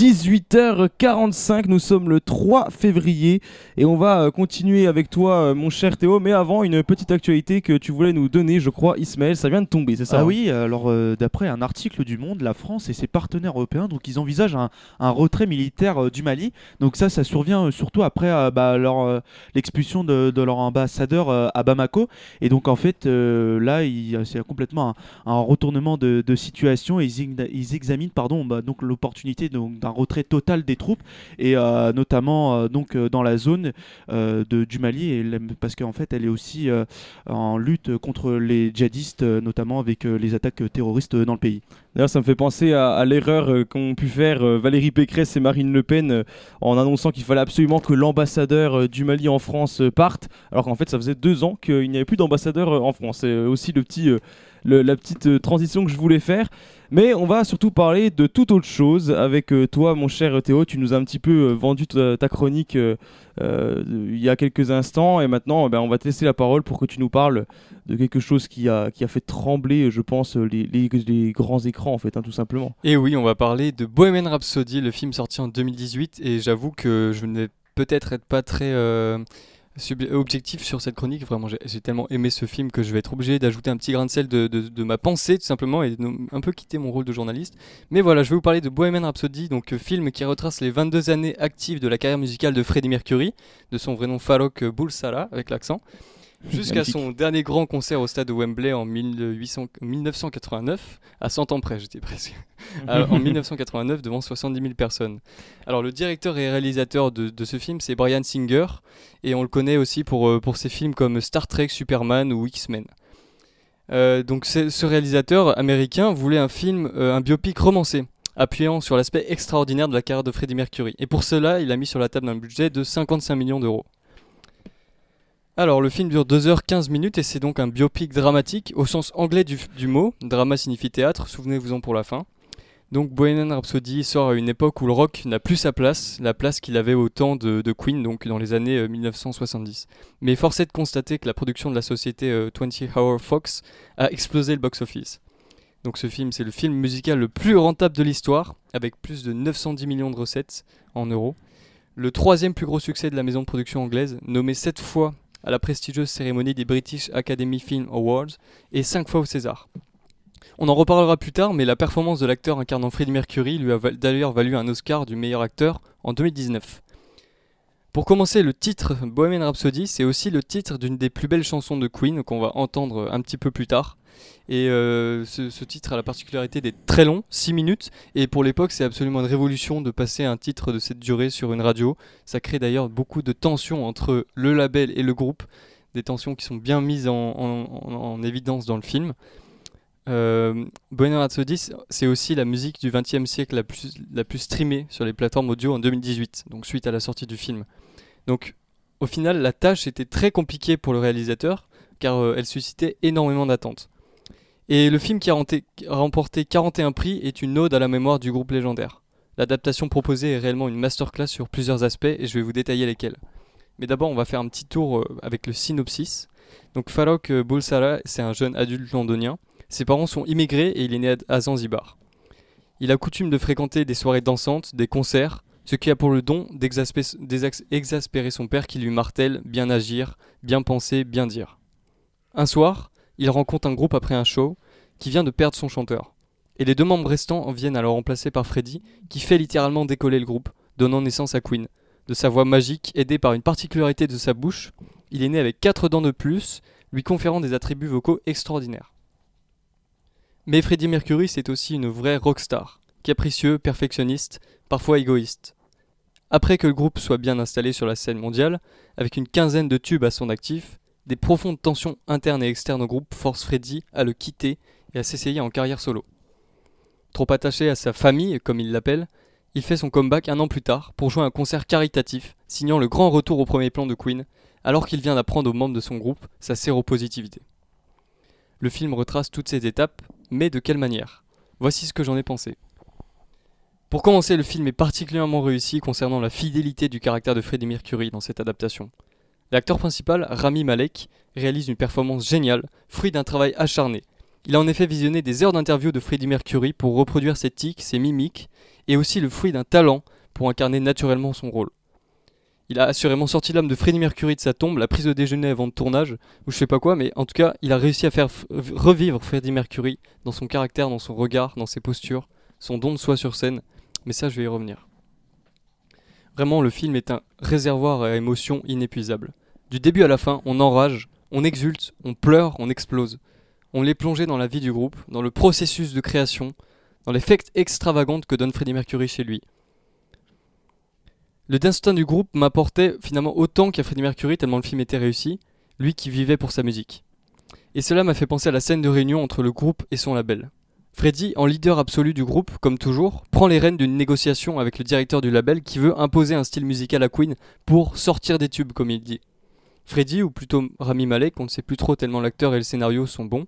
18h45, nous sommes le 3 février et on va euh, continuer avec toi euh, mon cher Théo, mais avant une petite actualité que tu voulais nous donner, je crois Ismaël, ça vient de tomber, c'est ça Ah hein? oui, alors euh, d'après un article du Monde, la France et ses partenaires européens, donc ils envisagent un, un retrait militaire euh, du Mali. Donc ça, ça survient euh, surtout après bah, leur, l'expulsion de, de leur ambassadeur à Bamako. Et donc en fait, là, il- c'est complètement un, un retournement de, de situation. Et ils, examinent pardon, bah, donc l'opportunité donc, d'un retrait total des troupes et euh, notamment euh, donc euh, dans la zone de, du Mali, et parce qu'en fait, elle est aussi en lutte contre les djihadistes, notamment avec les attaques terroristes dans le pays. D'ailleurs, ça me fait penser à, l'erreur qu'ont pu faire Valérie Pécresse et Marine Le Pen en annonçant qu'il fallait absolument que l'ambassadeur du Mali en France parte, alors qu'en fait, ça faisait deux ans qu'il n'y avait plus d'ambassadeur en France. C'est aussi le petit, la petite euh, transition que je voulais faire. Mais on va surtout parler de toute autre chose avec euh, toi, mon cher Théo. Tu nous as un petit peu euh, vendu ta, chronique il y a quelques instants, et maintenant, eh ben, on va te laisser la parole pour que tu nous parles de quelque chose qui a, fait trembler, je pense, les, grands écrans, en fait, hein, tout simplement. Et oui, on va parler de Bohemian Rhapsody, le film sorti en 2018, et j'avoue que je ne vais peut-être être pas très objectif sur cette chronique. Vraiment, j'ai tellement aimé ce film que je vais être obligé d'ajouter un petit grain de sel de, de- ma pensée, tout simplement, et un peu quitter mon rôle de journaliste. Mais voilà, je vais vous parler de Bohemian Rhapsody, donc euh, film qui retrace les 22 années actives de la carrière musicale de Freddie Mercury, de son vrai nom Farrokh Bulsara, avec l'accent. Jusqu'à son dernier grand concert au stade de Wembley en 1800 1989, à 100 ans près, j'étais presque. Euh, en 1989 devant 70 000 personnes. Alors le directeur et réalisateur de, de ce film c'est Brian Singer et on le connaît aussi pour, euh, pour ses films comme Star Trek, Superman ou X-Men. Euh, donc ce réalisateur américain voulait un film, euh, un biopic romancé, appuyant sur l'aspect extraordinaire de la carrière de Freddie Mercury. Et pour cela, il a mis sur la table un budget de 55 millions d'euros. Alors, le film dure 2h15 minutes et c'est donc un biopic dramatique au sens anglais du, mot. Drama signifie théâtre, souvenez-vous-en pour la fin. Donc, Bohemian Rhapsody sort à une époque où le rock n'a plus sa place, la place qu'il avait au temps de, Queen, donc dans les années euh, 1970. Mais force est de constater que la production de la société euh, 20 Hour Fox a explosé le box-office. Donc, ce film, c'est le film musical le plus rentable de l'histoire, avec plus de 910 millions de recettes en euros. Le troisième plus gros succès de la maison de production anglaise, nommé sept fois à la prestigieuse cérémonie des British Academy Film Awards et 5 fois au César. On en reparlera plus tard, mais la performance de l'acteur incarnant Freddie Mercury lui a d'ailleurs valu un Oscar du meilleur acteur en 2019. Pour commencer, le titre Bohemian Rhapsody, c'est aussi le titre d'une des plus belles chansons de Queen qu'on va entendre un petit peu plus tard. Et euh, ce, titre a la particularité d'être très long, 6 minutes, et pour l'époque c'est absolument une révolution de passer un titre de cette durée sur une radio. Ça crée d'ailleurs beaucoup de tensions entre le label et le groupe, des tensions qui sont bien mises en, en- en- en évidence dans le film. Euh, Bohemian Rhapsody, c'est- c'est aussi la musique du XXe siècle la plus, la plus streamée sur les plateformes audio en 2018, donc suite à la sortie du film. Donc au final, la tâche était très compliquée pour le réalisateur, car euh, elle suscitait énormément d'attentes. Et le film qui a remporté 41 prix est une ode à la mémoire du groupe légendaire. L'adaptation proposée est réellement une masterclass sur plusieurs aspects et je vais vous détailler lesquels. Mais d'abord, on va faire un petit tour euh, avec le synopsis. Donc Farrokh euh, Bulsara, c'est un jeune adulte londonien. Ses parents sont immigrés et il est né à- Zanzibar. Il a coutume de fréquenter des soirées dansantes, des concerts, ce qui a pour le don d'exaspé- d'exac- exaspérer son père qui lui martèle bien agir, bien penser, bien dire. Un soir, il rencontre un groupe après un show qui vient de perdre son chanteur. Et les deux membres restants en viennent à le remplacer par Freddy, qui fait littéralement décoller le groupe, donnant naissance à Queen. De sa voix magique, aidée par une particularité de sa bouche, il est né avec quatre dents de plus, lui conférant des attributs vocaux extraordinaires. Mais Freddie Mercury, c'est aussi une vraie rockstar, capricieux, perfectionniste, parfois égoïste. Après que le groupe soit bien installé sur la scène mondiale, avec une quinzaine de tubes à son actif, des profondes tensions internes et externes au groupe forcent Freddie à le quitter et à s'essayer en carrière solo. Trop attaché à sa famille, comme il l'appelle, il fait son comeback un an plus tard pour jouer un concert caritatif, signant le grand retour au premier plan de Queen, alors qu'il vient d'apprendre aux membres de son groupe sa séropositivité. Le film retrace toutes ces étapes, mais de quelle manière? Voici ce que j'en ai pensé. Pour commencer, le film est particulièrement réussi concernant la fidélité du caractère de Freddie Mercury dans cette adaptation. L'acteur principal, Rami Malek, réalise une performance géniale, fruit d'un travail acharné. Il a en effet visionné des heures d'interview de Freddie Mercury pour reproduire ses tics, ses mimiques, et aussi le fruit d'un talent pour incarner naturellement son rôle. Il a assurément sorti l'âme de Freddie Mercury de sa tombe, la prise de déjeuner avant le tournage, ou je sais pas quoi, mais en tout cas, il a réussi à faire revivre Freddie Mercury dans son caractère, dans son regard, dans ses postures, son don de soi sur scène, mais ça je vais y revenir. Vraiment, le film est un réservoir à émotions inépuisables. Du début à la fin, on enrage, on exulte, on pleure, on explose. On l'est plongé dans la vie du groupe, dans le processus de création, dans l'effet extravagante que donne Freddie Mercury chez lui. Le destin du groupe m'apportait finalement autant qu'à Freddie Mercury tellement le film était réussi, lui qui vivait pour sa musique. Et cela m'a fait penser à la scène de réunion entre le groupe et son label. Freddie, en leader absolu du groupe, comme toujours, prend les rênes d'une négociation avec le directeur du label qui veut imposer un style musical à Queen pour sortir des tubes, comme il dit. Freddie, ou plutôt Rami Malek, on ne sait plus trop tellement l'acteur et le scénario sont bons,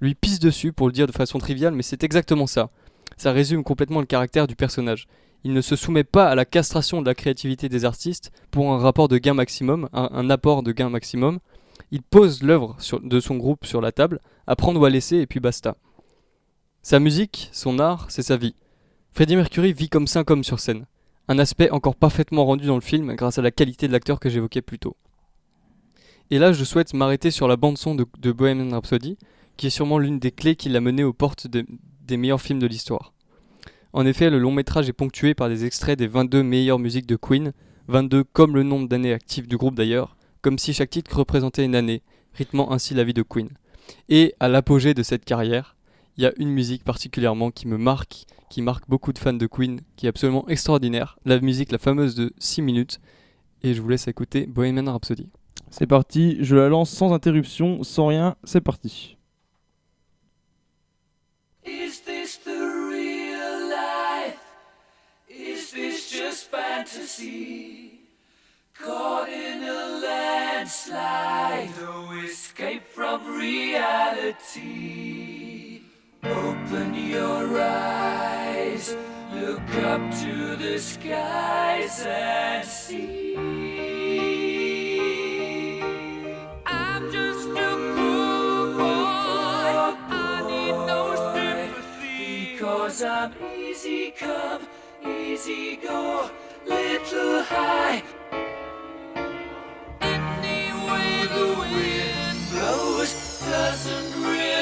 lui pisse dessus pour le dire de façon triviale, mais c'est exactement ça. Ça résume complètement le caractère du personnage. Il ne se soumet pas à la castration de la créativité des artistes pour un rapport de gain maximum, un, apport de gain maximum. Il pose l'œuvre de son groupe sur la table, à prendre ou à laisser, et puis basta. Sa musique, son art, c'est sa vie. Freddie Mercury vit comme ça comme sur scène. Un aspect encore parfaitement rendu dans le film grâce à la qualité de l'acteur que j'évoquais plus tôt. Et là, je souhaite m'arrêter sur la bande-son de, Bohemian Rhapsody, qui est sûrement l'une des clés qui l'a mené aux portes des meilleurs films de l'histoire. En effet, le long métrage est ponctué par des extraits des 22 meilleures musiques de Queen, 22 comme le nombre d'années actives du groupe d'ailleurs, comme si chaque titre représentait une année, rythmant ainsi la vie de Queen. Et à l'apogée de cette carrière, il y a une musique particulièrement qui me marque, qui marque beaucoup de fans de Queen, qui est absolument extraordinaire. La musique, la fameuse de 6 minutes. Et je vous laisse écouter Bohemian Rhapsody. C'est parti, je la lance sans interruption, sans rien, c'est parti. Is this the real life? Is this just fantasy? Caught in a landslide, no escape from reality. Open your eyes, look up to the skies and see. Because I'm easy come, easy go, little high. Any way the wind blows doesn't really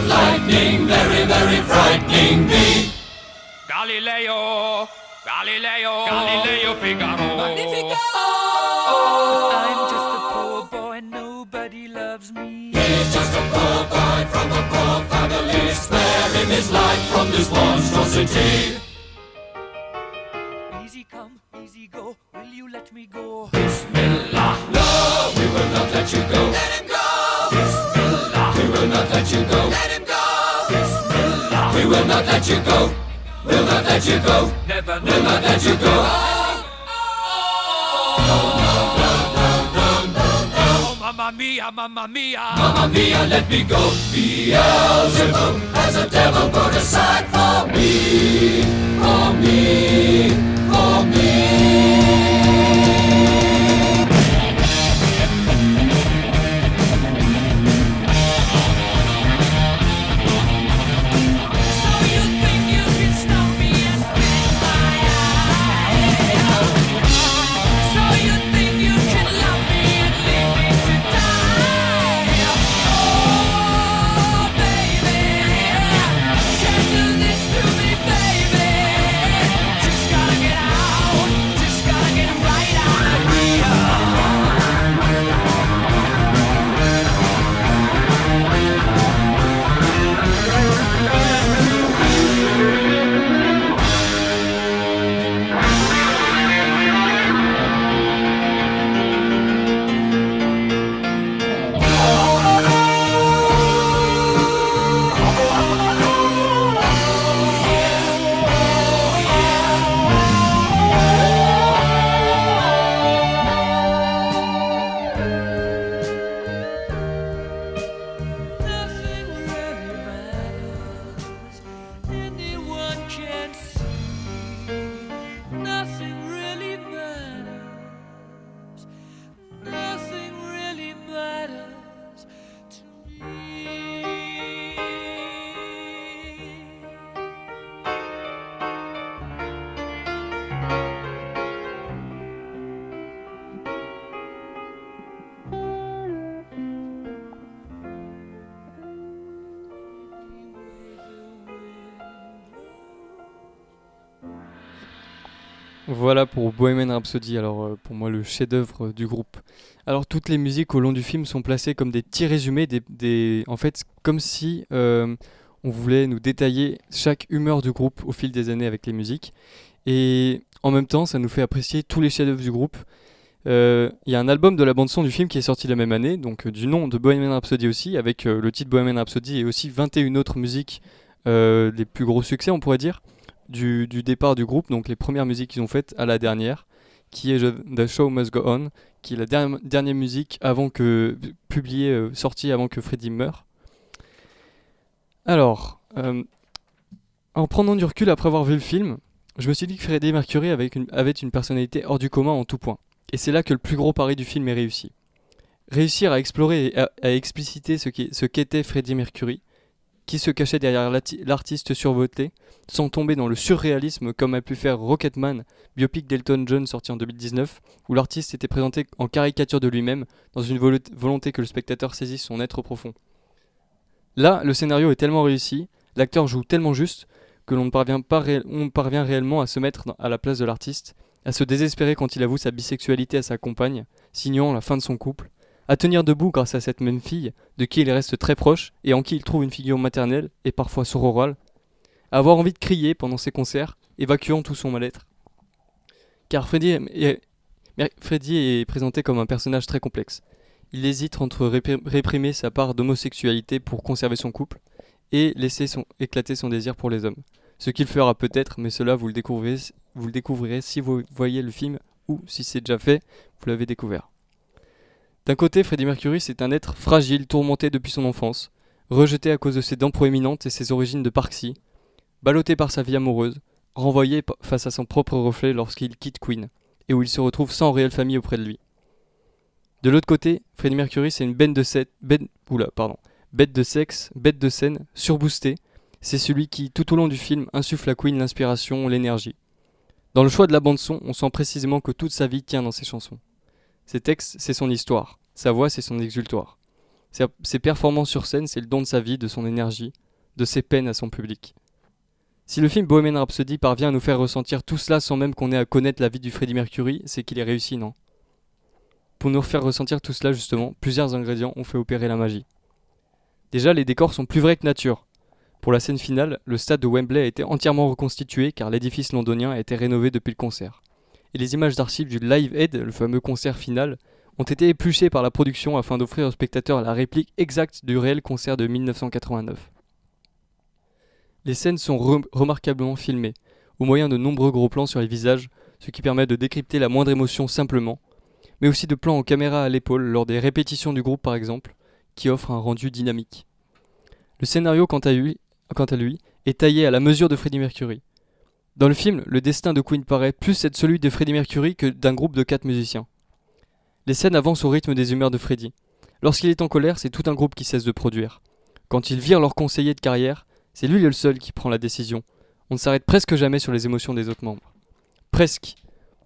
and lightning, very, very frightening me. Galileo, Galileo, Galileo Figaro. Magnifico! I'm just a poor boy, nobody loves me. He's just a poor boy from a poor family. Spare him his life from this monstrosity. Easy come, easy go, will you let me go? Bismillah. Not let you go. We'll not let you go. Never, never not let you go. Oh, mamma mia, mamma mia. Mamma mia, let me go. Beelzebub has a devil put aside for me. For me. For me. Voilà pour Bohemian Rhapsody, alors euh, pour moi le chef-d'œuvre du groupe. Alors toutes les musiques au long du film sont placées comme des petits résumés, des, des- en fait comme si euh, on voulait nous détailler chaque humeur du groupe au fil des années avec les musiques. Et en même temps ça nous fait apprécier tous les chefs-d'œuvre du groupe. Euh, Il y a un album de la bande-son du film qui est sorti la même année, donc du nom de Bohemian Rhapsody aussi, avec le titre Bohemian Rhapsody et aussi 21 autres musiques, les plus gros succès on pourrait dire du, départ du groupe, donc les premières musiques qu'ils ont faites à la dernière, qui est The Show Must Go On, qui est la dernière, dernière musique avant que publiée, euh, sortie avant que Freddie meure. Alors, euh, en prenant du recul après avoir vu le film, je me suis dit que Freddie Mercury avait une, avait une personnalité hors du commun en tout point. Et c'est là que le plus gros pari du film est réussi. Réussir à explorer et à, expliciter ce qu'est ce qu'était Freddie Mercury, qui se cachait derrière l'artiste survoté, sans tomber dans le surréalisme comme a pu faire Rocketman, biopic d'Elton John sorti en 2019, où l'artiste était présenté en caricature de lui-même, dans une volo- volonté que le spectateur saisisse son être profond. Là, le scénario est tellement réussi, l'acteur joue tellement juste, que l'on parvient, parvient réellement à se mettre à la place de l'artiste, à se désespérer quand il avoue sa bisexualité à sa compagne, signant la fin de son couple, à tenir debout grâce à cette même fille, de qui il reste très proche et en qui il trouve une figure maternelle et parfois sororale, à avoir envie de crier pendant ses concerts, évacuant tout son mal-être. Car Freddy est, présenté comme un personnage très complexe. Il hésite entre répri- réprimer sa part d'homosexualité pour conserver son couple et laisser éclater son désir pour les hommes. Ce qu'il fera peut-être, mais cela vous le, découvrirez, vous le découvrirez si vous voyez le film ou si c'est déjà fait, vous l'avez découvert. D'un côté, Freddie Mercury, c'est un être fragile, tourmenté depuis son enfance, rejeté à cause de ses dents proéminentes et ses origines de Parksy, ballotté par sa vie amoureuse, renvoyé face à son propre reflet lorsqu'il quitte Queen, et où il se retrouve sans réelle famille auprès de lui. De l'autre côté, Freddie Mercury, c'est une bête de, bête- de sexe, bête de scène, surboosté. C'est celui qui, tout au long du film, insuffle à Queen l'inspiration, l'énergie. Dans le choix de la bande-son, on sent précisément que toute sa vie tient dans ses chansons. Ses textes, c'est son histoire. Sa voix, c'est son exultoire. Ses, performances sur scène, c'est le don de sa vie, de son énergie, de ses peines à son public. Si le film Bohemian Rhapsody parvient à nous faire ressentir tout cela sans même qu'on ait à connaître la vie du Freddie Mercury, c'est qu'il est réussi, non? Pour nous faire ressentir tout cela, justement, plusieurs ingrédients ont fait opérer la magie. Déjà, les décors sont plus vrais que nature. Pour la scène finale, le stade de Wembley a été entièrement reconstitué car l'édifice londonien a été rénové depuis le concert. Et les images d'archives du Live Aid, le fameux concert final, ont été épluchées par la production afin d'offrir aux spectateurs la réplique exacte du réel concert de 1989. Les scènes sont re- remarquablement filmées, au moyen de nombreux gros plans sur les visages, ce qui permet de décrypter la moindre émotion simplement, mais aussi de plans en caméra à l'épaule lors des répétitions du groupe par exemple, qui offrent un rendu dynamique. Le scénario quant à lui, quant à lui est taillé à la mesure de Freddie Mercury. Dans le film, le destin de Queen paraît plus être celui de Freddie Mercury que d'un groupe de quatre musiciens. Les scènes avancent au rythme des humeurs de Freddie. Lorsqu'il est en colère, c'est tout un groupe qui cesse de produire. Quand ils virent leur conseiller de carrière, c'est lui le seul qui prend la décision. On ne s'arrête presque jamais sur les émotions des autres membres. Presque.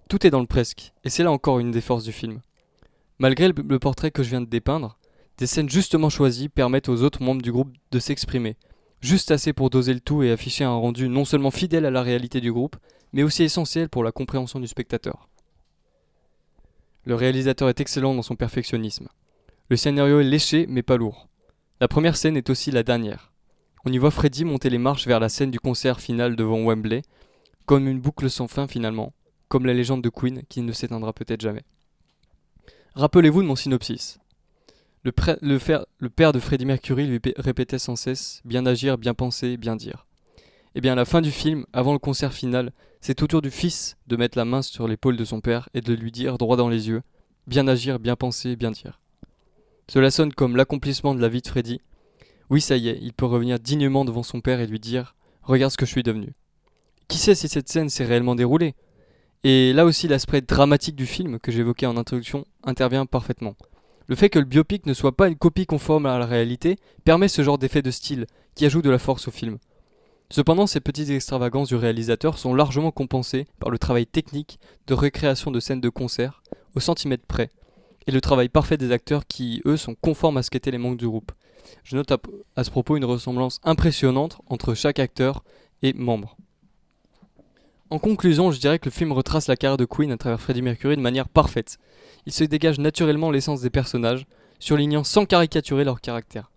Tout est dans le presque, et c'est là encore une des forces du film. Malgré le, le portrait que je viens de dépeindre, des scènes justement choisies permettent aux autres membres du groupe de s'exprimer, juste assez pour doser le tout et afficher un rendu non seulement fidèle à la réalité du groupe, mais aussi essentiel pour la compréhension du spectateur. Le réalisateur est excellent dans son perfectionnisme. Le scénario est léché mais pas lourd. La première scène est aussi la dernière. On y voit Freddy monter les marches vers la scène du concert final devant Wembley, comme une boucle sans fin finalement, comme la légende de Queen qui ne s'éteindra peut-être jamais. Rappelez-vous de mon synopsis. Le, père de Freddie Mercury lui pé- répétait sans cesse Bien agir, bien penser, bien dire. Et bien à la fin du film, avant le concert final, c'est au tour du fils de mettre la main sur l'épaule de son père et de lui dire droit dans les yeux Bien agir, bien penser, bien dire. Cela sonne comme l'accomplissement de la vie de Freddy. Oui, ça y est, il peut revenir dignement devant son père et lui dire Regarde ce que je suis devenu. Qui sait si cette scène s'est réellement déroulée? Et là aussi, l'aspect dramatique du film que j'évoquais en introduction intervient parfaitement. Le fait que le biopic ne soit pas une copie conforme à la réalité permet ce genre d'effet de style qui ajoute de la force au film. Cependant, ces petites extravagances du réalisateur sont largement compensées par le travail technique de recréation de scènes de concert au centimètre près et le travail parfait des acteurs qui, eux, sont conformes à ce qu'étaient les membres du groupe. Je note à ce propos une ressemblance impressionnante entre chaque acteur et membre. En conclusion, je dirais que le film retrace la carrière de Queen à travers Freddie Mercury de manière parfaite. Il se dégage naturellement l'essence des personnages, surlignant sans caricaturer leur caractère.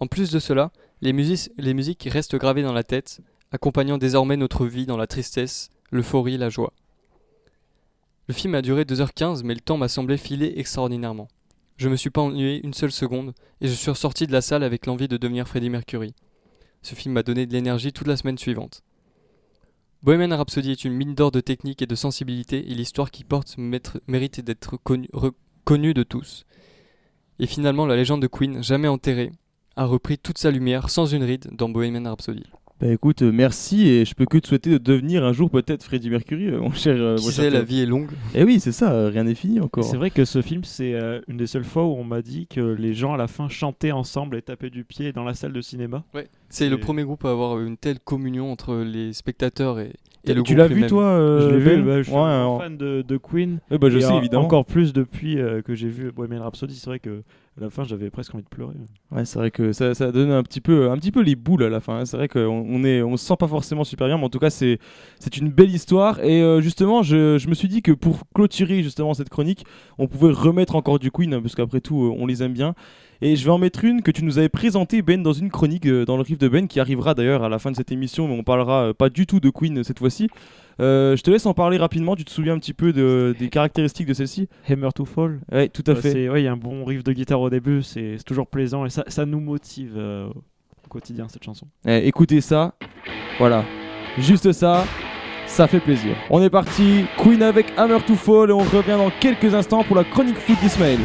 En plus de cela, les, musiques restent gravées dans la tête, accompagnant désormais notre vie dans la tristesse, l'euphorie, la joie. Le film a duré 2h15, mais le temps m'a semblé filer extraordinairement. Je me suis pas ennuyé une seule seconde, et je suis ressorti de la salle avec l'envie de devenir Freddie Mercury. Ce film m'a donné de l'énergie toute la semaine suivante. Bohemian Rhapsody est une mine d'or de technique et de sensibilité, et l'histoire qui porte mérite d'être connue connue de tous. Et finalement, la légende de Queen, jamais enterrée, a repris toute sa lumière sans une ride dans Bohemian Rhapsody. Bah écoute, euh, merci et je peux que te souhaiter de devenir un jour peut-être Freddie Mercury, euh, mon cher. euh, Qui sait, la vie est longue. Eh oui, c'est ça, euh, rien n'est fini encore. C'est vrai que ce film, c'est euh, une des seules fois où on m'a dit que les gens à la fin chantaient ensemble et tapaient du pied dans la salle de cinéma. C'est le premier groupe à avoir une telle communion entre les spectateurs et, et le tu groupe l'as vu toi euh, je l'ai vu, bah, je suis Ouais, un alors- fan de, de Queen. Ouais, bah, je Et sais en- évidemment. Encore plus depuis euh, que j'ai vu Bohemian Rhapsody, c'est vrai que à la fin j'avais presque envie de pleurer. Ouais, c'est vrai que ça, ça donne un petit peu, un petit peu les boules à la fin. hein. C'est vrai qu'on on est, on se sent pas forcément super bien, mais en tout cas c'est, c'est une belle histoire. Et euh, justement, je, je me suis dit que pour clôturer justement cette chronique, on pouvait remettre encore du Queen, hein, parce qu'après tout, euh, on les aime bien. Et je vais en mettre une que tu nous avais présentée Ben dans une chronique euh, dans le riff de Ben, qui arrivera d'ailleurs à la fin de cette émission, mais on parlera pas du tout de Queen cette fois-ci. Euh, je te laisse en parler rapidement. Tu te souviens un petit peu de- des caractéristiques de celle-ci? Hammer to Fall. Ouais, tout à Euh, fait. ouais, il y a un bon riff de guitare au début, c'est c'est toujours plaisant et ça, ça nous motive euh, au quotidien cette chanson. Eh, écoutez ça, voilà, juste ça, ça fait plaisir. On est parti, Queen avec Hammer to Fall et on revient dans quelques instants pour la chronique foot d'Ismaël.